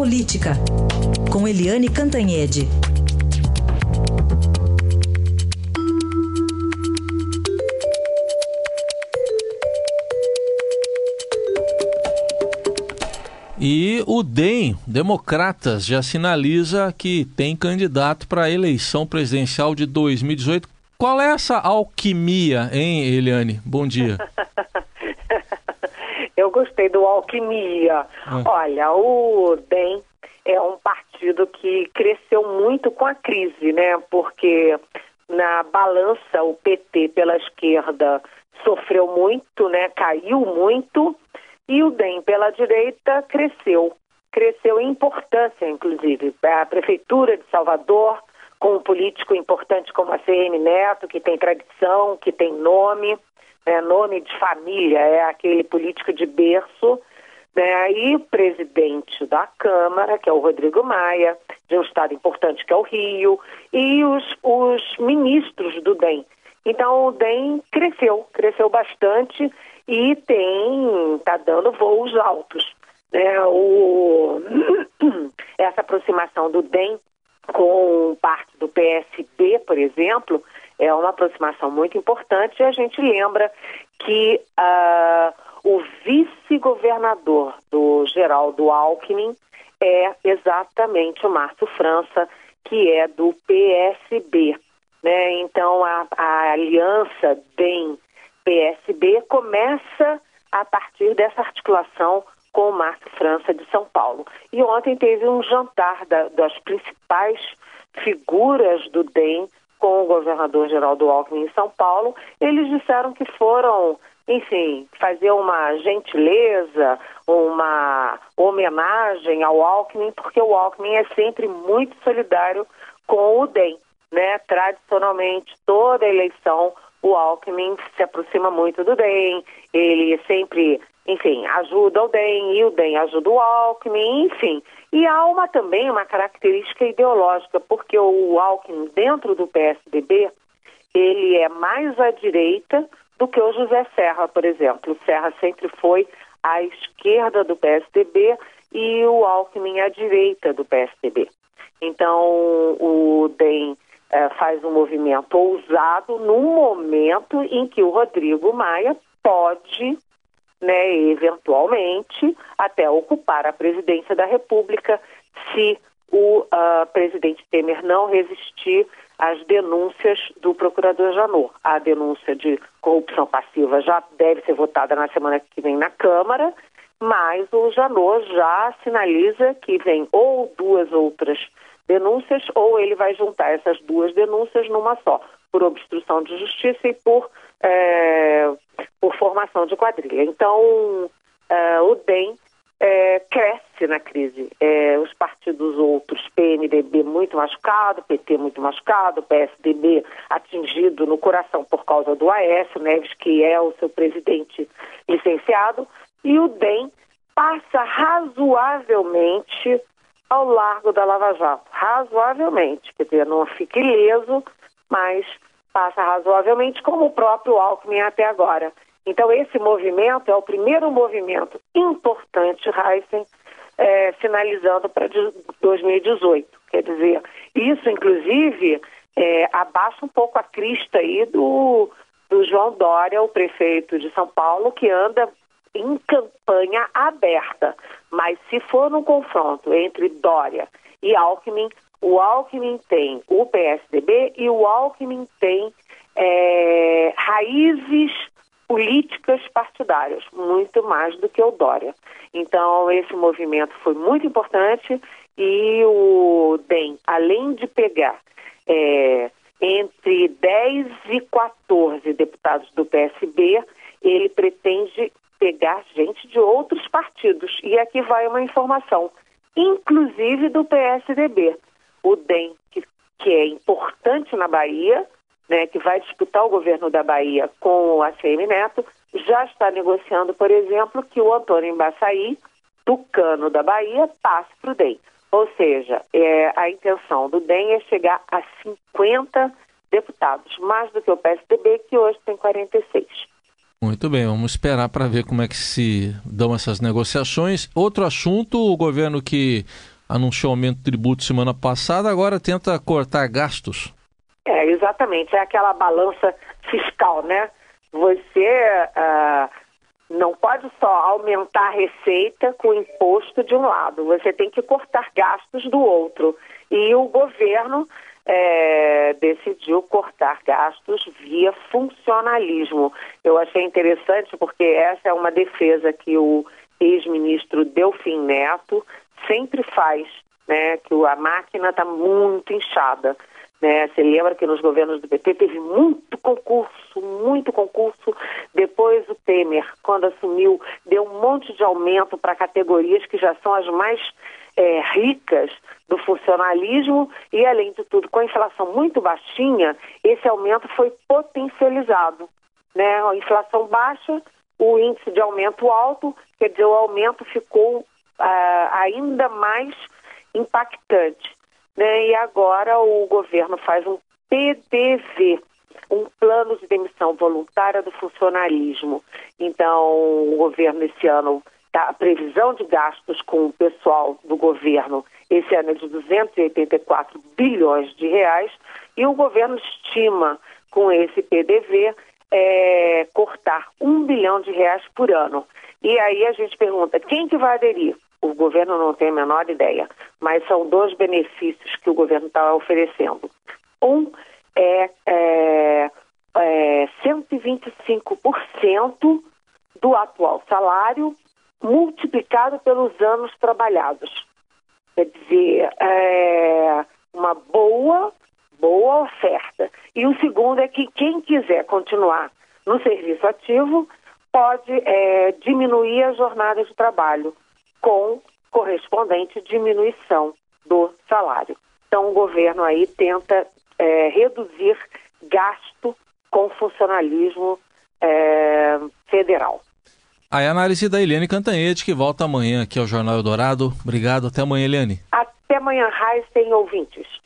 Política, com Eliane Cantanhede. E o DEM, Democratas, já sinaliza que tem candidato para a eleição presidencial de 2018. Qual é essa alquimia, hein, Eliane? Bom dia. Eu gostei do alquimia. Ah. Olha, o DEM partido que cresceu muito com a crise, né? Porque na balança o PT pela esquerda sofreu muito, né? Caiu muito e o DEM pela direita cresceu. Cresceu em importância, inclusive. A Prefeitura de Salvador, com um político importante como a CM Neto, que tem tradição, que tem nome, né, nome de família, é aquele político de berço, né, e o presidente da Câmara, que é o Rodrigo Maia, de um estado importante que é o Rio, e os, os ministros do DEM. Então o DEM cresceu, cresceu bastante e tem está dando voos altos. Né? O, essa aproximação do DEM com parte do PSB, por exemplo, é uma aproximação muito importante e a gente lembra que uh, o vice-governador do Geraldo Alckmin é exatamente o Márcio França, que é do PSB. Né? Então, a, a aliança DEM PSB começa a partir dessa articulação com o Márcio França de São ontem teve um jantar da, das principais figuras do DEM com o governador Geraldo Alckmin em São Paulo. Eles disseram que foram, enfim, fazer uma gentileza, uma homenagem ao Alckmin, porque o Alckmin é sempre muito solidário com o DEM. Né? Tradicionalmente, toda eleição o Alckmin se aproxima muito do DEM, ele sempre, enfim, ajuda o DEM e o DEM ajuda o Alckmin, enfim. E há uma também uma característica ideológica, porque o Alckmin dentro do PSDB, ele é mais à direita do que o José Serra, por exemplo. O Serra sempre foi à esquerda do PSDB e o Alckmin à direita do PSDB. Então, o DEM é, faz um movimento ousado num momento em que o Rodrigo Maia pode, né, eventualmente, até ocupar a presidência da República se o uh, presidente Temer não resistir às denúncias do procurador Janot. A denúncia de corrupção passiva já deve ser votada na semana que vem na Câmara, mas o Janot já sinaliza que vem ou duas outras denúncias ou ele vai juntar essas duas denúncias numa só, por obstrução de justiça e por, é, por formação de quadrilha. Então, é, o DEM é, cresce na crise. É, os partidos outros, PNDB muito machucado, PT muito machucado, PSDB atingido no coração por causa do Aécio Neves, que é o seu presidente licenciado, e o DEM passa razoavelmente ao largo da Lava Jato, razoavelmente, quer dizer, não fica ileso, mas passa razoavelmente, como o próprio Alckmin até agora. Então, esse movimento é o primeiro movimento importante, Heisen, é, finalizando para 2018. Quer dizer, isso, inclusive, é, abaixa um pouco a crista aí do, do João Dória, o prefeito de São Paulo, que anda em campanha aberta. Mas se for no confronto entre Dória e Alckmin, o Alckmin tem o PSDB e o Alckmin tem é, raízes políticas partidárias, muito mais do que o Dória. Então, esse movimento foi muito importante e o DEM, além de pegar é, entre 10 e 14 deputados do PSB, ele pretende pegar gente de outros partidos. E aqui vai uma informação, inclusive do PSDB. O DEM, que, que é importante na Bahia, né, que vai disputar o governo da Bahia com o ACM Neto, já está negociando, por exemplo, que o Antônio Embaçaí, tucano da Bahia, passe para o DEM. Ou seja, é, a intenção do DEM é chegar a 50 deputados, mais do que o PSDB, que hoje tem 46. Muito bem, vamos esperar para ver como é que se dão essas negociações. Outro assunto, o governo que anunciou aumento de tributo semana passada, agora tenta cortar gastos. É, exatamente. É aquela balança fiscal, né? Você uh, não pode só aumentar a receita com imposto de um lado, você tem que cortar gastos do outro. E o governo é, decidiu cortar gastos via funcionalismo. Eu achei interessante porque essa é uma defesa que o ex-ministro Delfim Neto sempre faz, né, que a máquina está muito inchada. Né? Você lembra que nos governos do PT teve muito concurso, muito concurso. Depois o Temer, quando assumiu, deu um monte de aumento para categorias que já são as mais é, ricas do funcionalismo e, além de tudo, com a inflação muito baixinha, esse aumento foi potencializado. Né? A inflação baixa, o índice de aumento alto, quer dizer, o aumento ficou ah, ainda mais impactante. Né? E agora o governo faz um PDV, um plano de demissão voluntária do funcionalismo. Então, o governo esse ano, tá, a previsão de gastos com o pessoal do governo esse ano é de 284 bilhões de reais e o governo estima com esse PDV é, cortar um bilhão de reais por ano. E aí a gente pergunta, quem que vai aderir? O governo não tem a menor ideia, mas são dois benefícios que o governo está oferecendo. Um é, é, é 125% do atual salário multiplicado pelos anos trabalhados. Quer dizer, é uma boa, boa oferta. E o segundo é que quem quiser continuar no serviço ativo pode é, diminuir a jornada de trabalho com correspondente diminuição do salário. Então, o governo aí tenta é, reduzir gasto com funcionalismo é, federal. A análise da Eliane Cantanhete, que volta amanhã aqui ao Jornal Eldorado. Obrigado, até amanhã, Eliane. Até amanhã, Raiz, tem ouvintes.